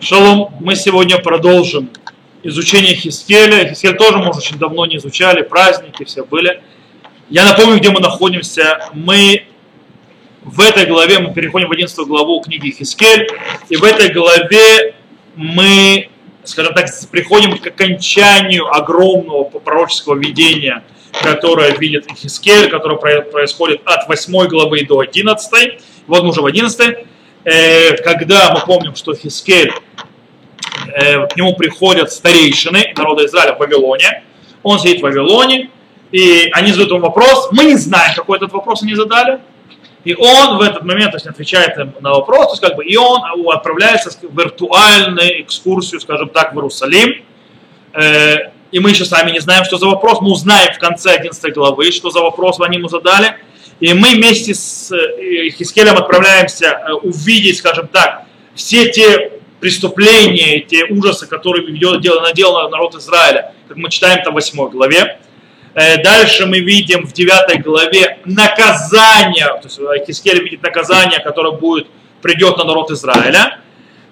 Шалом, мы сегодня продолжим изучение Хискеля. Хискель тоже мы очень давно не изучали, праздники все были. Я напомню, где мы находимся. Мы в этой главе, мы переходим в 11 главу книги Хискель, и в этой главе мы, скажем так, приходим к окончанию огромного пророческого видения, которое видит Хискель, которое происходит от 8 главы до 11. Вот мы уже в 11 э, когда мы помним, что Хискель Э, к нему приходят старейшины народа Израиля в Вавилоне, он сидит в Вавилоне, и они задают ему вопрос, мы не знаем, какой этот вопрос они задали, и он в этот момент то есть, отвечает им на вопрос, то есть, как бы, и он отправляется в виртуальную экскурсию, скажем так, в Иерусалим. Э, и мы еще сами не знаем, что за вопрос. Мы узнаем в конце 11 главы, что за вопрос они ему задали. И мы вместе с э, Хискелем отправляемся увидеть, скажем так, все те преступления, те ужасы, которые наделал народ Израиля, как мы читаем там в 8 главе. Э, дальше мы видим в 9 главе наказание, то есть Хискель видит наказание, которое будет, придет на народ Израиля.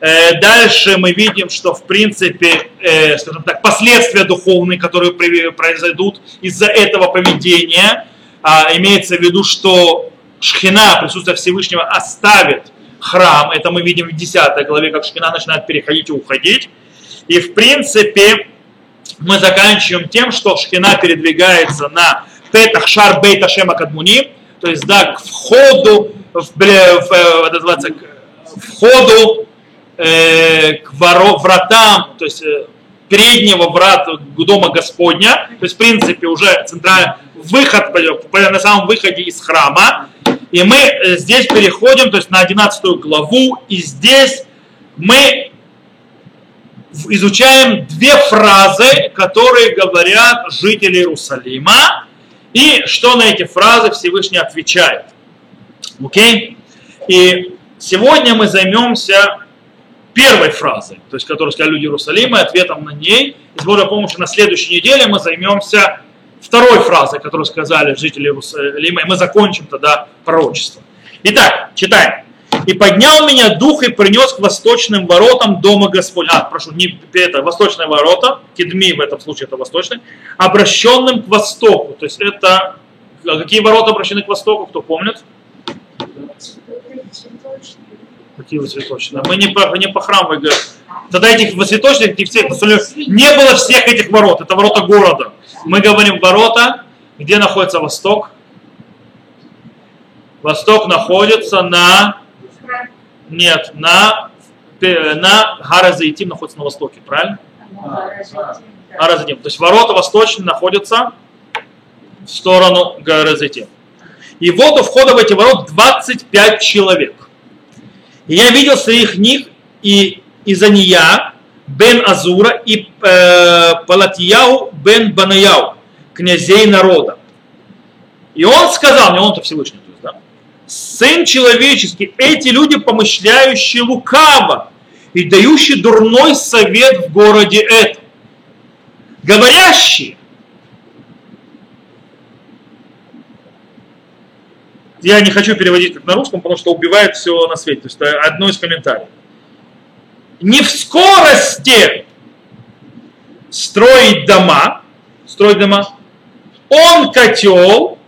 Э, дальше мы видим, что в принципе, э, скажем так, последствия духовные, которые произойдут из-за этого поведения, а, имеется в виду, что Шхина, присутствие Всевышнего, оставит храм. Это мы видим в 10 главе, как Шкина начинает переходить и уходить. И в принципе мы заканчиваем тем, что Шкина передвигается на Петах Шар Бейта Шема Кадмуни, то есть да, к входу, в, в, в, это называется, к входу э, к воро, вратам, то есть э, переднего врата дома Господня, то есть в принципе уже центральный выход на самом выходе из храма, и мы э, здесь переходим, то есть на 11 главу, и здесь мы изучаем две фразы, которые говорят жители Иерусалима, и что на эти фразы Всевышний отвечает. Окей? И сегодня мы займемся первой фразой, то есть которую сказали люди Иерусалима, ответом на ней. И с Божьей помощью на следующей неделе мы займемся второй фразой, которую сказали жители Иерусалима, и мы закончим тогда пророчество. Итак, читаем. «И поднял меня дух и принес к восточным воротам дома Господня». А, прошу, не это, восточные ворота, кедми в этом случае это восточные, обращенным к востоку. То есть это, а какие ворота обращены к востоку, кто помнит? Какие цветочные? Мы не по, не по храму говорим. Тогда этих цветочных, этих всех, не было всех этих ворот. Это ворота города. Мы говорим ворота, где находится восток. Восток находится на... Нет, на, на Харазаитим находится на востоке, правильно? Харазаитим. То есть ворота восточные находятся в сторону Харазаитим. И вот у входа в эти ворота 25 человек. И я видел своих них и Изания, бен Азура и э, Палатияу бен Банаяу, князей народа. И он сказал, не он-то Всевышний, то есть, да, сын человеческий, эти люди, помышляющие лукаво и дающие дурной совет в городе этом, говорящие, я не хочу переводить как на русском, потому что убивает все на свете. То есть это одно из комментариев не в скорости строить дома, строить дома, он котел,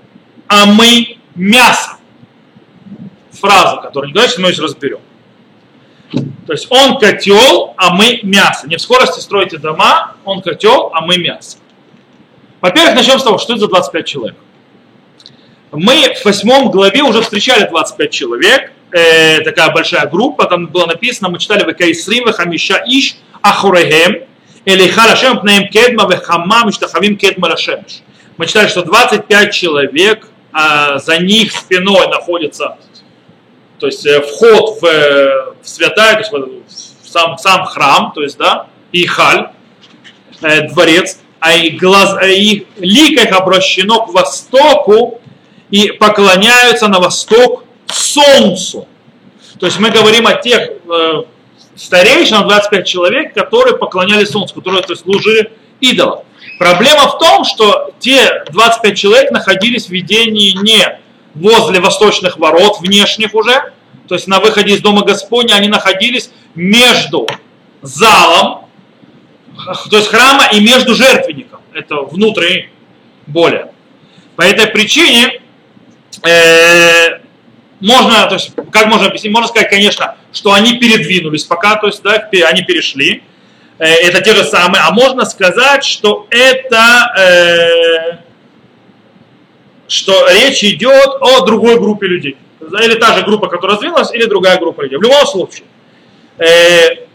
а мы мясо. Фраза, которую давайте мы еще разберем. То есть он котел, а мы мясо. Не в скорости строите дома, он котел, а мы мясо. Во-первых, начнем с того, что это за 25 человек. Мы в восьмом главе уже встречали 25 человек, э, такая большая группа, там было написано, мы читали в Кайсрим, Хамиша Иш, Ахурехем, или Харашем Пнеем Кедма, Вехама, Миштахавим Кедма Рашемиш. Мы читали, что 25 человек, а за них спиной находится то есть э, вход в, э, в святая, то есть в сам, сам храм, то есть, да, и халь, э, дворец, а их, глаз, а их лик их обращено к востоку и поклоняются на восток солнцу. То есть мы говорим о тех э, старейшинах, 25 человек, которые поклонялись солнцу, которые то есть, служили идолам. Проблема в том, что те 25 человек находились в видении не возле восточных ворот, внешних уже, то есть на выходе из Дома Господня они находились между залом, то есть храма и между жертвенником. Это внутренний более. По этой причине э, можно, то есть, как можно объяснить, можно сказать, конечно, что они передвинулись пока, то есть, да, они перешли, э, это те же самые, а можно сказать, что это, э, что речь идет о другой группе людей, или та же группа, которая развилась, или другая группа людей. В любом случае, э,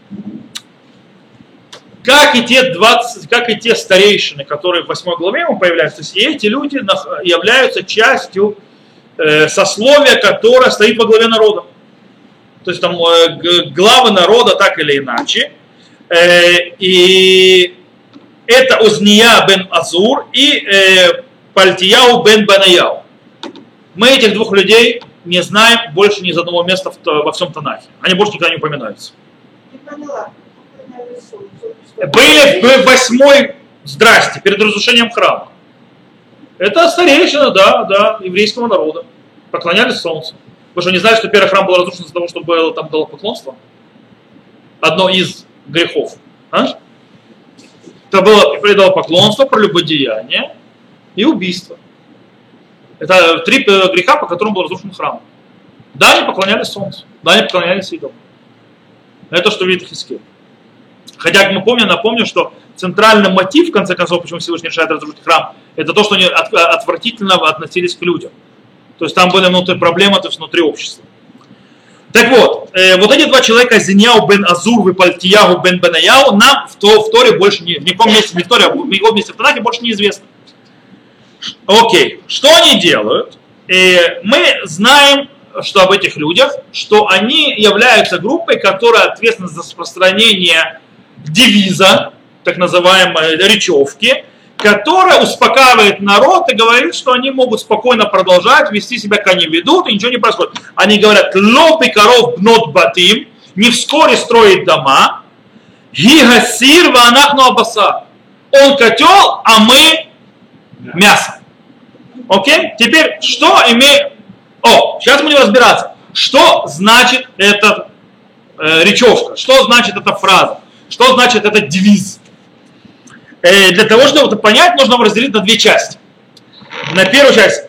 как и те 20, как и те старейшины, которые в 8 главе ему появляются, то есть эти люди являются частью э, сословия, которое стоит во главе народа. То есть там э, главы народа так или иначе. Э, и это Узния бен Азур и э, Пальтияу бен Банаяу. Мы этих двух людей не знаем больше ни из одного места в, во всем Танахе. Они больше никогда не упоминаются. Были в восьмой здрасте, перед разрушением храма. Это старейшина, да, да, еврейского народа. Поклонялись солнцу. Вы что, не знаете, что первый храм был разрушен из-за того, чтобы было там поклонство? Одно из грехов. А? Это было предало поклонство, прелюбодеяние и убийство. Это три э, греха, по которым был разрушен храм. Да, они поклонялись солнцу. Да, они поклонялись идолам. Это что видит Хискель. Хотя, как мы помним, напомню, что центральный мотив, в конце концов, почему Всевышний решает разрушить храм, это то, что они от, отвратительно относились к людям. То есть там были внутри проблемы, то есть внутри общества. Так вот, э, вот эти два человека, Зиняу бен Азур и Пальтиягу бен Бенаяу, нам в, то, в Торе больше не, в никаком месте, не в Торе, а в его месте в Танахе больше неизвестно. Окей, что они делают? Э, мы знаем, что об этих людях, что они являются группой, которая ответственна за распространение девиза, так называемой речевки, которая успокаивает народ и говорит, что они могут спокойно продолжать вести себя, как они ведут, и ничего не происходит. Они говорят, лоб коров бнот батим, не вскоре строить дома, гигасир ванахну абаса. Он котел, а мы мясо. Окей? Теперь, что имеет... О, сейчас будем разбираться. Что значит эта э, речевка? Что значит эта фраза? Что значит этот девиз? Э, для того, чтобы это понять, нужно его разделить на две части. На первую часть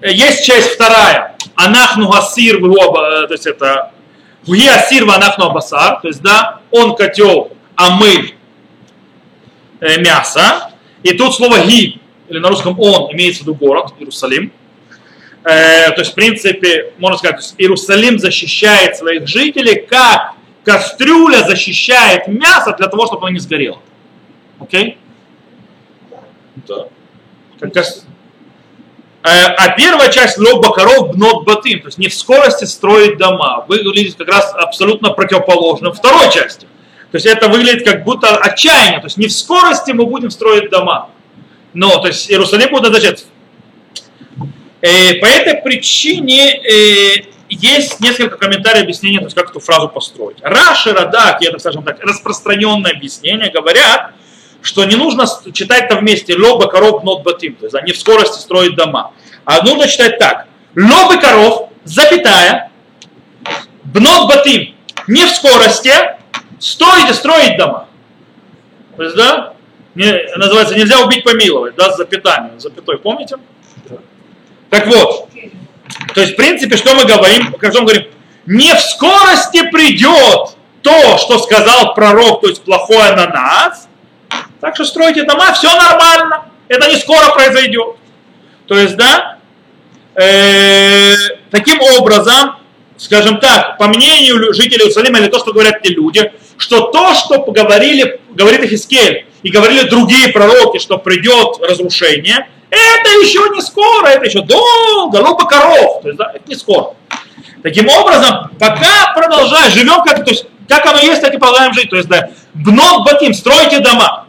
э, есть часть вторая. Анахну гасир, э, то есть это Гуи асир анахну абасар, то есть да, он котел, а мы э, мясо. И тут слово ги, или на русском он, имеется в виду город, Иерусалим. Э, то есть, в принципе, можно сказать, Иерусалим защищает своих жителей как кастрюля защищает мясо для того, чтобы оно не сгорело. Окей? Да. Как кас... Э, а первая часть лоб бакаров бнот батым, то есть не в скорости строить дома, выглядит как раз абсолютно противоположным второй части. То есть это выглядит как будто отчаяние, то есть не в скорости мы будем строить дома. Но, то есть Иерусалим будет означать. Э, по этой причине э, есть несколько комментариев объяснения, то есть как эту фразу построить. Раши, Радак, и это, скажем так, распространенное объяснение, говорят, что не нужно читать это вместе лоба коров нот батим, то есть они в скорости строят дома. А нужно читать так. Лобы коров, запятая, бнот батим, не в скорости, строить строить дома. То есть, да, не, называется нельзя убить помиловать, да, с запятанием, запятой, помните? Так вот, то есть, в принципе, что мы говорим? О чем говорим? Не в скорости придет то, что сказал пророк, то есть плохое на нас. Так что стройте дома, все нормально. Это не скоро произойдет. То есть, да, э, таким образом, скажем так, по мнению жителей Иерусалима, или то, что говорят те люди, что то, что говорили, говорит Ихискель, и говорили другие пророки, что придет разрушение, это еще не скоро, это еще долго, лупа коров. То есть, да, это не скоро. Таким образом, пока продолжаем, живем как, то есть, как оно есть, так и продолжаем жить. То есть, да, бнот батим, стройте дома.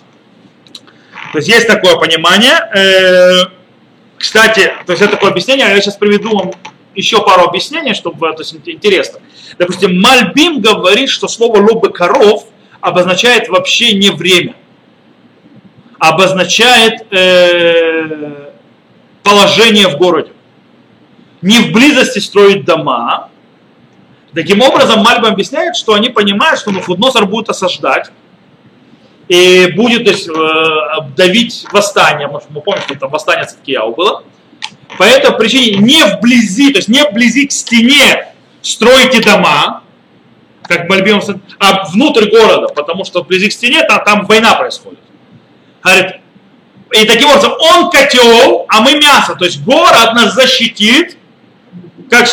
То есть есть такое понимание. Э, кстати, то есть это такое объяснение, я сейчас приведу вам еще пару объяснений, чтобы то есть, интересно. Допустим, Мальбим говорит, что слово лобы коров обозначает вообще не время обозначает э, положение в городе. Не в близости строить дома, Таким образом, Мальба объясняет, что они понимают, что Навуходоносор будет осаждать, и будет то есть, э, давить восстание, мы помним, что там восстание Циткияу было. По этой причине не вблизи, то есть не вблизи к стене стройте дома, как Мальбим, а внутрь города, потому что вблизи к стене там, там война происходит. Говорит, и таким образом он котел, а мы мясо. То есть город нас защитит, как,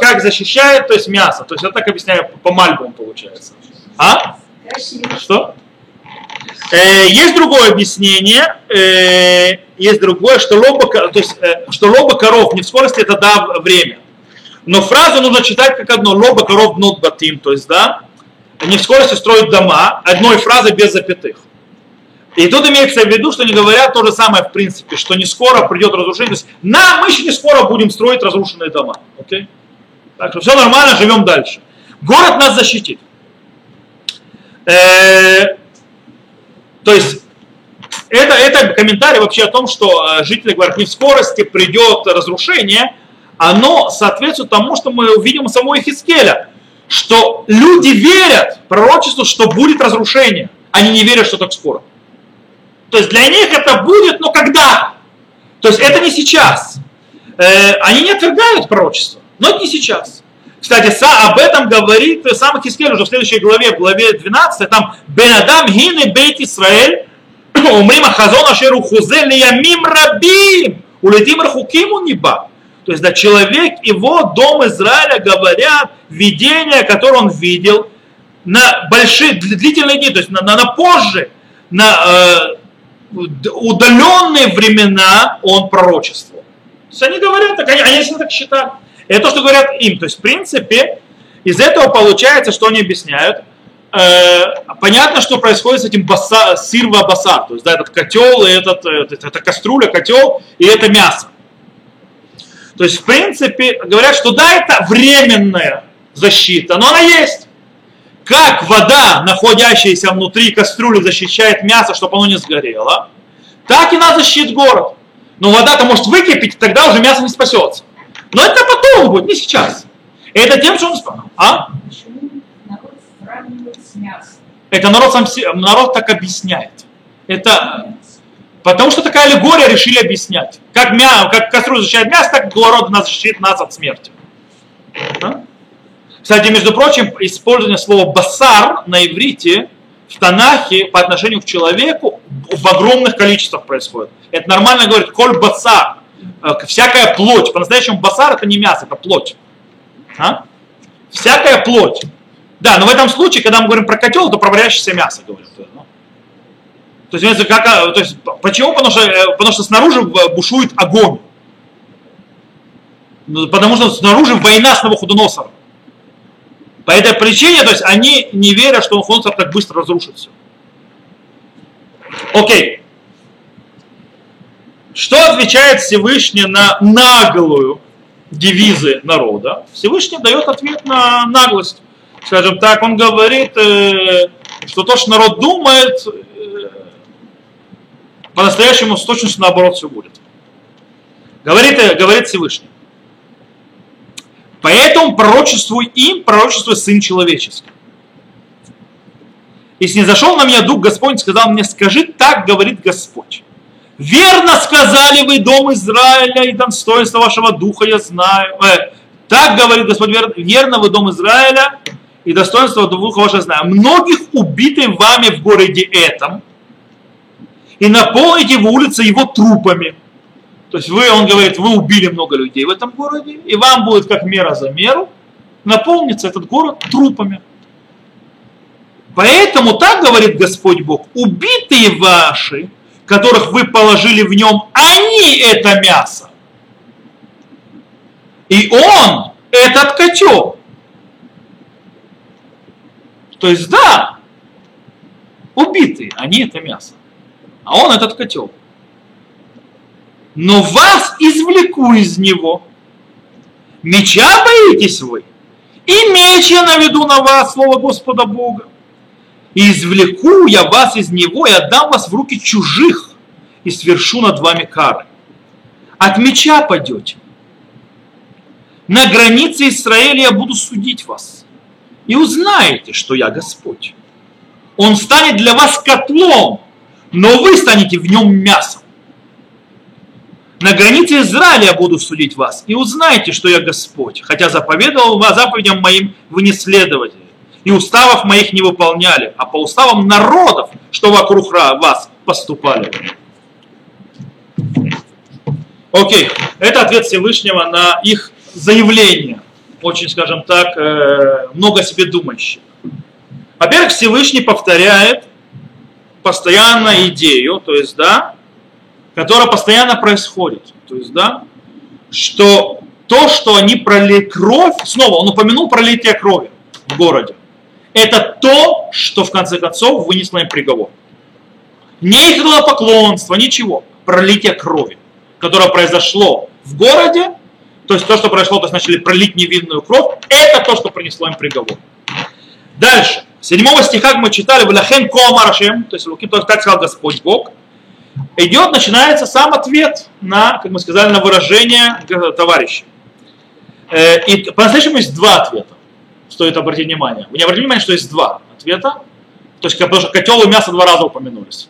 как защищает, то есть мясо. То есть я так объясняю по Мальбуму получается. А? Что? Э, есть другое объяснение, э, есть другое, что лоба, то есть, э, что лоба коров не в скорости, это да, время. Но фразу нужно читать как одно, лоба коров нот батим, то есть, да, не в скорости строить дома, одной фразы без запятых. И тут имеется в виду, что они говорят то же самое в принципе, что не скоро придет разрушение. То есть, на, мы еще не скоро будем строить разрушенные дома. Okay? Так что все нормально, живем дальше. Город нас защитит. Э, то есть это, это комментарий вообще о том, что э, жители говорят, не в скорости придет разрушение, оно соответствует тому, что мы увидим у самого Хискеля, что люди верят пророчеству, что будет разрушение, они не верят, что так скоро. То есть для них это будет, но когда? То есть это не сейчас. Э, они не отвергают пророчество, но это не сейчас. Кстати, об этом говорит сам Хискель уже в следующей главе, в главе 12, там Бенадам Гины Бейт Исраэль, Умрим Ахазон Ашеру Хузель Ямим Рабим, Улетим Рахукиму Ниба. То есть, да, человек, его дом Израиля говорят видение, которое он видел, на большие, длительные дни, то есть на, на, на позже, на э, удаленные времена он пророчествовал. То есть они говорят, так, они, они так считают. Это то, что говорят им. То есть, в принципе, из этого получается, что они объясняют. Э, понятно, что происходит с этим баса, сирва басар. То есть, да, этот котел, и этот, это, это кастрюля, котел, и это мясо. То есть, в принципе, говорят, что да, это временная защита, но она есть. Как вода, находящаяся внутри кастрюли, защищает мясо, чтобы оно не сгорело, так и надо защитить город. Но вода-то может выкипеть, тогда уже мясо не спасется. Но это потом будет, не сейчас. Это тем, что он... А? Это народ, сам, народ так объясняет. Это потому что такая аллегория решили объяснять. Как, мя, как кастрюля защищает мясо, так город нас защитит нас от смерти. А? Кстати, между прочим, использование слова басар на иврите в Танахе по отношению к человеку в огромных количествах происходит. Это нормально говорит коль басар. Э, всякая плоть. По-настоящему басар это не мясо, это плоть. А? Всякая плоть. Да, но в этом случае, когда мы говорим про котел, то про варящееся мясо говорим. Ну. То есть, как, а, то есть, почему? Потому что, э, потому что снаружи бушует огонь. Ну, потому что снаружи война с Навуходоносором. По этой причине, то есть они не верят, что Навуходоносор так быстро разрушит все. Окей. Что отвечает Всевышний на наглую девизы народа? Всевышний дает ответ на наглость. Скажем так, он говорит, э, что то, что народ думает, э, по-настоящему с точностью наоборот все будет. Говорит, э, говорит Всевышний. Поэтому пророчествуй им, пророчествуй Сын Человеческий. И снизошел на меня Дух Господь, сказал мне, скажи, так говорит Господь. Верно сказали вы, дом Израиля, и достоинство вашего духа я знаю. Э, так говорит Господь, верно, верно вы, дом Израиля, и достоинство духа вашего знаю. Многих убитым вами в городе этом, и наполните в улице его трупами. То есть вы, он говорит, вы убили много людей в этом городе, и вам будет как мера за меру наполнится этот город трупами. Поэтому так говорит Господь Бог, убитые ваши которых вы положили в нем, они это мясо. И он этот котел. То есть да, убитые, они это мясо. А он этот котел. Но вас извлеку из него. Меча боитесь вы. И меч я наведу на вас, слово Господа Бога и извлеку я вас из него и отдам вас в руки чужих и свершу над вами кары. От меча падете. на границе Израиля я буду судить вас. И узнаете, что я Господь. Он станет для вас котлом, но вы станете в нем мясом. На границе Израиля буду судить вас, и узнаете, что я Господь, хотя заповедовал вас заповедям моим вы не следовали, и уставов моих не выполняли, а по уставам народов, что вокруг вас поступали. Окей, это ответ Всевышнего на их заявление, очень, скажем так, э, много себе думающих. Во-первых, Всевышний повторяет постоянно идею, то есть, да, которая постоянно происходит. То есть, да, что то, что они пролили кровь, снова он упомянул пролитие крови в городе, это то, что в конце концов вынесло им приговор. Не их поклонство, ничего, пролитие крови, которое произошло в городе, то есть то, что произошло, то есть начали пролить невинную кровь, это то, что принесло им приговор. Дальше. Седьмого стиха мы читали, «Влахен комарашем», то есть так сказал Господь Бог, идет, начинается сам ответ на, как мы сказали, на выражение товарища. Э, и по-настоящему есть два ответа, стоит обратить внимание. Вы не обратили внимание, что есть два ответа? То есть, потому что котел и мясо два раза упомянулись.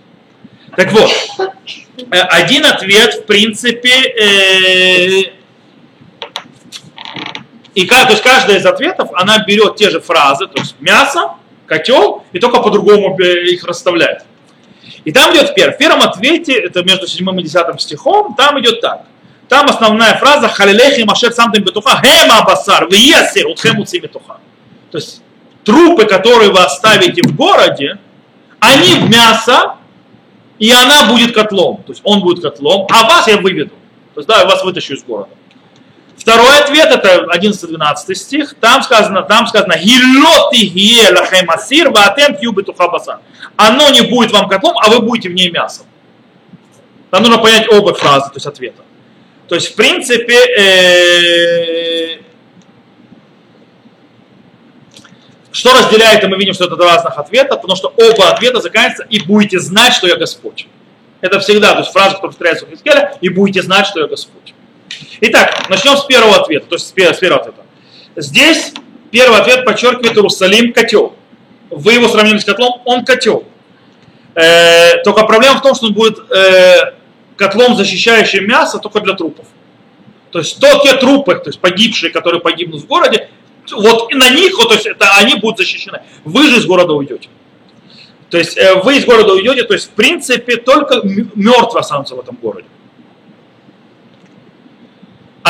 Так вот, э, один ответ, в принципе, э, и то есть каждая из ответов, она берет те же фразы, то есть мясо, котел, и только по-другому их расставляет. И там идет в первом, в первом ответе, это между 7 и 10 стихом, там идет так. Там основная фраза «Халилехи машер самтым бетуха хема басар виесер утхем уци бетуха». То есть трупы, которые вы оставите в городе, они в мясо, и она будет котлом. То есть он будет котлом, а вас я выведу. То есть да, я вас вытащу из города. Второй ответ, это 11-12 стих, там сказано, там сказано, Оно не будет вам котлом, а вы будете в ней мясом. Там нужно понять оба фразы, то есть ответа. То есть, в принципе, э, что разделяет, и мы видим, что это два разных ответа, потому что оба ответа заканчиваются, и будете знать, что я Господь. Это всегда, то есть фраза, которая повторяется у Хискеля, и будете знать, что я Господь. Итак, начнем с первого ответа, то есть с первого ответа. Здесь первый ответ подчеркивает Иерусалим котел. Вы его сравнили с котлом, он котел. Э, только проблема в том, что он будет э, котлом, защищающим мясо, только для трупов. То есть то, те трупы, то есть погибшие, которые погибнут в городе, вот и на них, вот, то есть это они будут защищены. Вы же из города уйдете. То есть э, вы из города уйдете, то есть в принципе только мертвый останутся в этом городе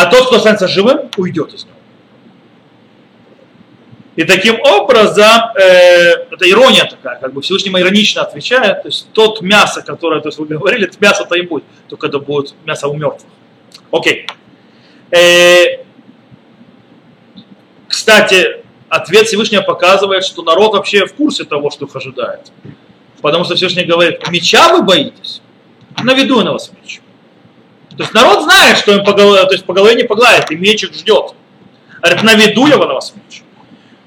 а тот, кто останется живым, уйдет из него. И таким образом, э, это ирония такая, как бы Всевышний иронично отвечает, то есть тот мясо, которое то есть, вы говорили, это мясо-то и будет, только это будет мясо у мертвых. Окей. Э, кстати, ответ Всевышнего показывает, что народ вообще в курсе того, что их ожидает. Потому что Всевышний говорит, меча вы боитесь? Наведу на вас меч. То есть народ знает, что им по голове, то есть по голове не погладит, и мечик ждет. Говорит, наведу я на вас меч.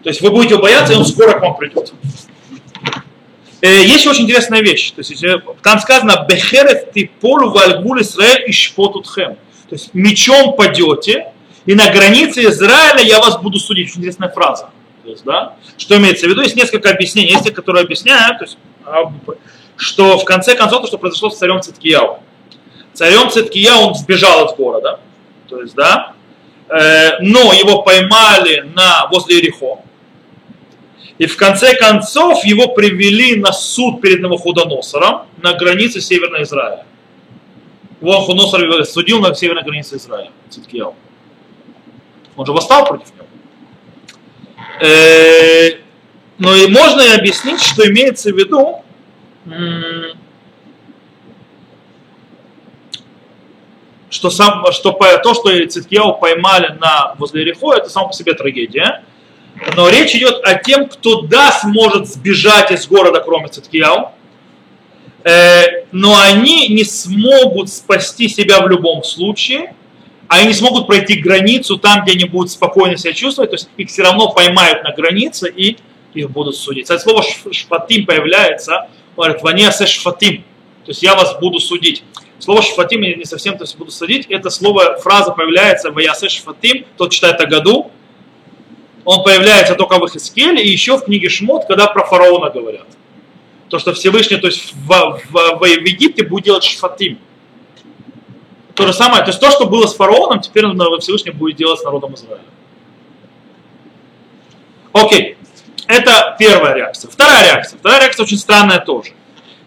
То есть вы будете бояться, и он скоро к вам придет. Э, есть очень интересная вещь. То есть, там сказано, бехерев ты полу вальгуль Израиль и шпотутхем. То есть мечом падете, и на границе Израиля я вас буду судить. Очень интересная фраза. То есть, да? Что имеется в виду? Есть несколько объяснений. Есть те, которые объясняют, то есть, а, что в конце концов то, что произошло с царем Циткияу царем Циткия он сбежал из города, то есть, да, э, но его поймали на, возле Ерехо, и в конце концов его привели на суд перед Навуходоносором на границе Северного Израиля. Его Навуходоносор судил на северной границе Израиля, Циткияу. Он же восстал против него. Э, но и можно и объяснить, что имеется в виду, что, сам, что то, что Циткияу поймали на, возле Рехо, это само по себе трагедия. Но речь идет о тем, кто да сможет сбежать из города, кроме Циткияу. Э, но они не смогут спасти себя в любом случае. Они не смогут пройти границу там, где они будут спокойно себя чувствовать. То есть их все равно поймают на границе и их будут судить. Кстати, слово шфатим появляется, говорит, ваниасе шфатим. То есть я вас буду судить. Слово шфатим я не совсем то есть, буду садить. Это слово, фраза появляется в Ясе шфатим, тот читает о году. Он появляется только в Ихискеле и еще в книге Шмот, когда про фараона говорят. То, что Всевышний, то есть в, в, в, в Египте будет делать шфатим. То же самое, то есть то, что было с фараоном, теперь Всевышний будет делать с народом Израиля. Окей, это первая реакция. Вторая реакция. Вторая реакция очень странная тоже.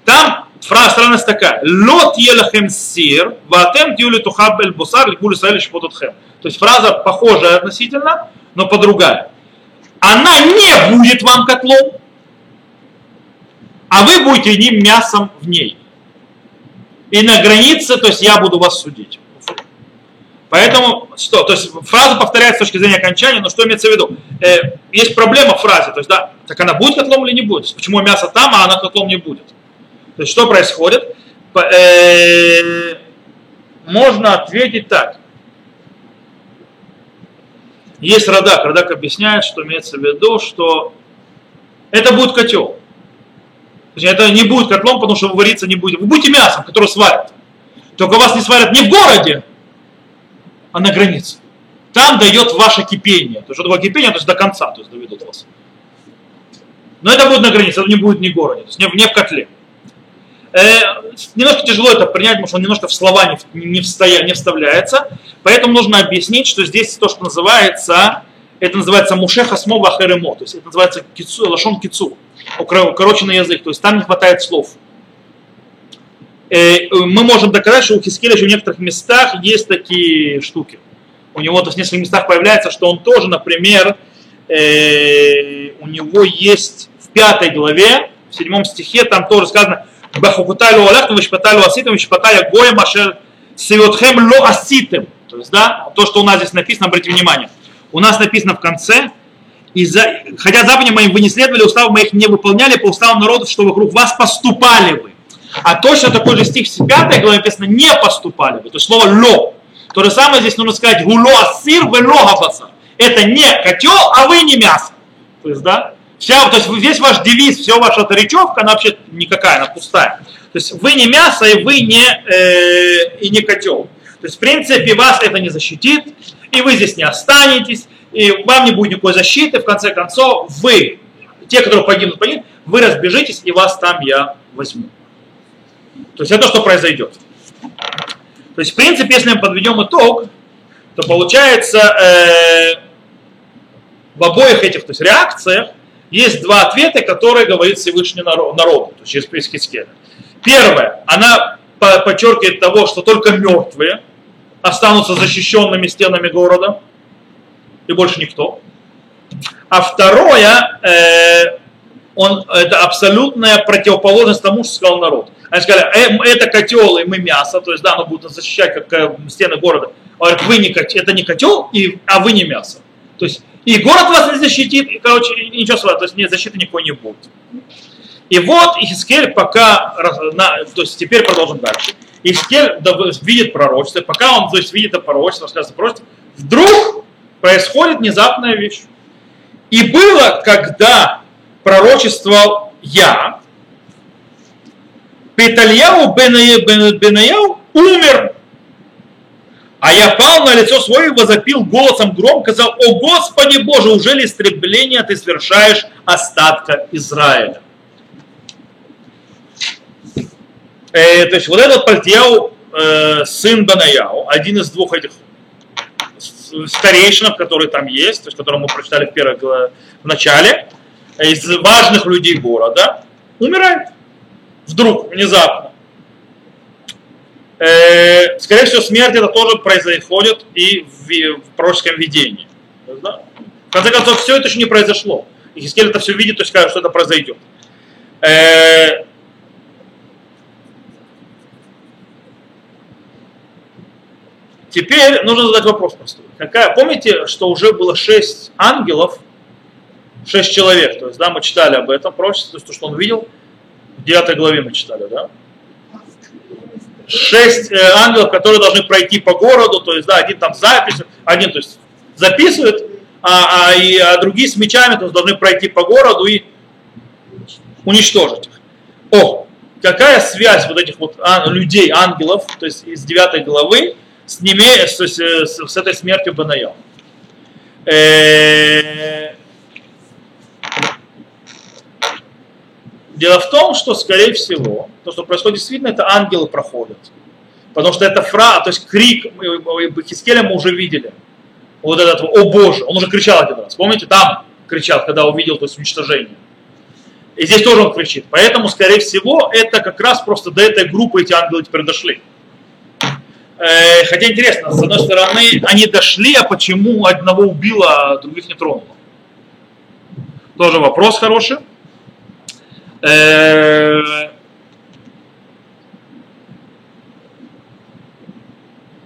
Там фраза странность такая. Лот елахем сир, ватем тюли тухаб эль бусар, ликули саэль шпотутхем. То есть фраза похожая относительно, но по-другая. Она не будет вам котлом, а вы будете одним мясом в ней. И на границе, то есть я буду вас судить. Поэтому, что, то есть фраза повторяется с точки зрения окончания, но что имеется в виду? Э, есть проблема в фразе, то есть, да, так она будет котлом или не будет? Почему мясо там, а она котлом не будет? То есть, что происходит? Э, можно ответить так. Есть Радак. Радак объясняет, что имеется в виду, что это будет котел. Это не будет котлом, потому что вариться не будет. Вы будете мясом, которое сварят. Только вас не сварят не в городе, а на границе. Там дает ваше кипение. То есть, что такое то есть до конца, то есть доведут вас. Но это будет на границе, это не будет ни в городе, то есть не, не в котле. Э, немножко тяжело это принять, потому что он немножко в слова не, не, встоя, не вставляется. Поэтому нужно объяснить, что здесь то, что называется, это называется мушеха смова херемо, то есть это называется кицу, лашон кицу, укороченный язык, то есть там не хватает слов. Э, мы можем доказать, что у Хискеля еще в некоторых местах есть такие штуки. У него то в нескольких местах появляется, что он тоже, например, э, у него есть в пятой главе, в седьмом стихе, там тоже сказано, Бахукуталю алахту, вишпаталю аситам, вишпатая гоем, ашер сивотхем ло аситем. То есть, да, то, что у нас здесь написано, обратите внимание. У нас написано в конце, и за, хотя заповеди моим вы не следовали, уставы моих не выполняли, по уставам народов, что вокруг вас поступали вы. А точно такой же стих в 5 главе написано «не поступали бы». То есть слово «ло». То же самое здесь нужно сказать «гуло асир вело габаса». Это не котел, а вы не мясо. То есть, да, вся, то есть весь ваш девиз, вся ваша эта речевка, она вообще никакая, она пустая. То есть вы не мясо, и вы не, э, и не котел. То есть, в принципе, вас это не защитит, и вы здесь не останетесь, и вам не будет никакой защиты. В конце концов, вы, те, которые погибнут, погибнут, вы разбежитесь, и вас там я возьму. То есть это что произойдет. То есть, в принципе, если мы подведем итог, то получается э, в обоих этих то есть, реакциях есть два ответа, которые говорит Всевышний народ, народу, то есть через Пескискеля. Первое, она подчеркивает того, что только мертвые останутся защищенными стенами города, и больше никто. А второе, э, он, это абсолютная противоположность тому, что сказал народ. Они сказали, э, это котел, и мы мясо, то есть, да, оно будет защищать как э, стены города. Он говорит, вы не, это не котел, и, а вы не мясо. То есть, и город вас не защитит, и, короче, ничего с вами, то есть, нет, защиты никакой не будет. И вот Ихискель пока, на, то есть теперь продолжим дальше. Ихискель видит пророчество, пока он то есть, видит это пророчество, рассказывает пророчество, вдруг происходит внезапная вещь. И было, когда пророчествовал я, Петальяу Бенаяу умер. А я пал на лицо свое и возопил голосом громко, сказал, о Господи Боже, уже ли истребление ты совершаешь остатка Израиля? Э, то есть вот этот Пальтияу, э, сын Банаяу, один из двух этих старейшинов, которые там есть, то есть, которые мы прочитали в, первой, в начале, из важных людей города, умирает вдруг, внезапно. Э, скорее всего, смерть это тоже происходит и в, в пророческом видении. Да? В конце концов, все это еще не произошло. И Хискель это все видит, то есть скажет, что это произойдет. Э, Теперь нужно задать вопрос простой. Какая, помните, что уже было шесть ангелов, шесть человек, то есть, да, мы читали об этом пророчестве, то есть, то, что он видел, в 9 главе мы читали, да? Шесть э, ангелов, которые должны пройти по городу, то есть, да, один там запись, один, то есть, записывает, а, а, и, а другие с мечами, то есть, должны пройти по городу и уничтожить их. О, какая связь вот этих вот а, людей, ангелов, то есть из 9 главы, с, ними, с, с, с, этой смертью Банаял? Э, Дело в том, что, скорее всего, то, что происходит действительно, это ангелы проходят. Потому что это фраза, то есть крик Хискеля мы уже видели. Вот этот, о Боже, он уже кричал один раз. Помните, там кричал, когда увидел то есть уничтожение. И здесь тоже он кричит. Поэтому, скорее всего, это как раз просто до этой группы эти ангелы теперь дошли. Э, хотя интересно, с одной стороны, они дошли, а почему одного убило, а других не тронуло? Тоже вопрос хороший. Э,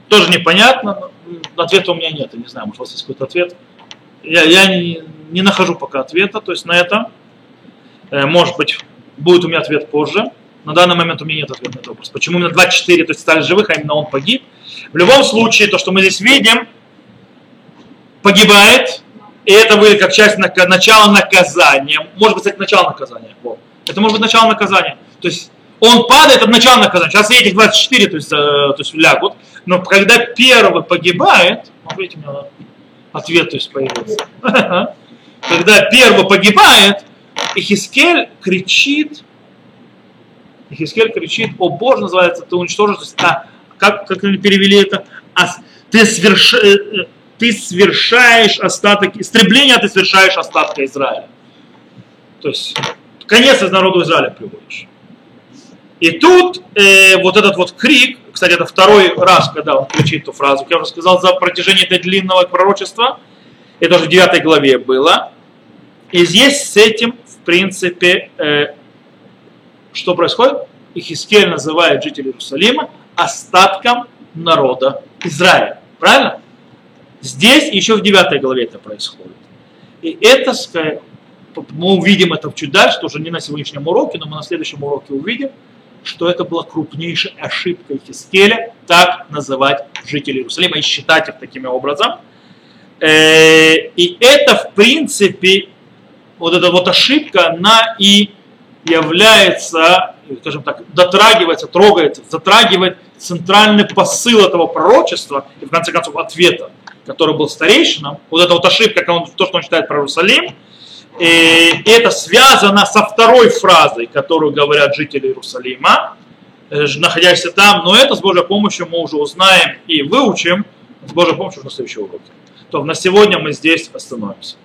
тоже непонятно, ответа у меня нет, я не знаю, может у вас есть какой-то ответ. Я, я не, не нахожу пока ответа, то есть на это. Э, может быть, будет у меня ответ позже. На данный момент у меня нет ответа на этот вопрос. Почему именно 24, то есть стали живых, а именно он погиб. В любом случае, то, что мы здесь видим, погибает, и это будет как часть начала наказания. Может быть, кстати, начало наказания. Вот. Это может быть начало наказания. То есть он падает от начала наказания. Сейчас этих 24 то есть, э, то есть лягут. Но когда первый погибает, видите, у меня ответ то есть, появился. Когда первый погибает, Ихискель кричит, Ихискель кричит, о Боже, называется, ты уничтожишь, то есть, а, как, как они перевели это, а, ты, сверш, э, э, ты совершаешь остаток, истребление ты совершаешь остатка Израиля. То есть конец из народа Израиля приводишь. И тут э, вот этот вот крик, кстати, это второй раз, когда он кричит эту фразу, как я уже сказал, за протяжении этой длинного пророчества, это уже в 9 главе было. И здесь с этим, в принципе, э, что происходит? Ихискель называет жителей Иерусалима остатком народа Израиля. Правильно? Здесь еще в 9 главе это происходит. И это, мы увидим это чуть дальше, тоже не на сегодняшнем уроке, но мы на следующем уроке увидим, что это была крупнейшая ошибка Хискеля, так называть жителей Иерусалима и считать их таким образом. Э, и это, в принципе, вот эта вот ошибка, она и является, скажем так, дотрагивается, трогается, затрагивает центральный посыл этого пророчества и, в конце концов, ответа, который был старейшином. Вот эта вот ошибка, то, что он считает про Иерусалим, и это связано со второй фразой, которую говорят жители Иерусалима, э, находящиеся там, но это с Божьей помощью мы уже узнаем и выучим с Божьей помощью на следующем уроке. То на сегодня мы здесь остановимся.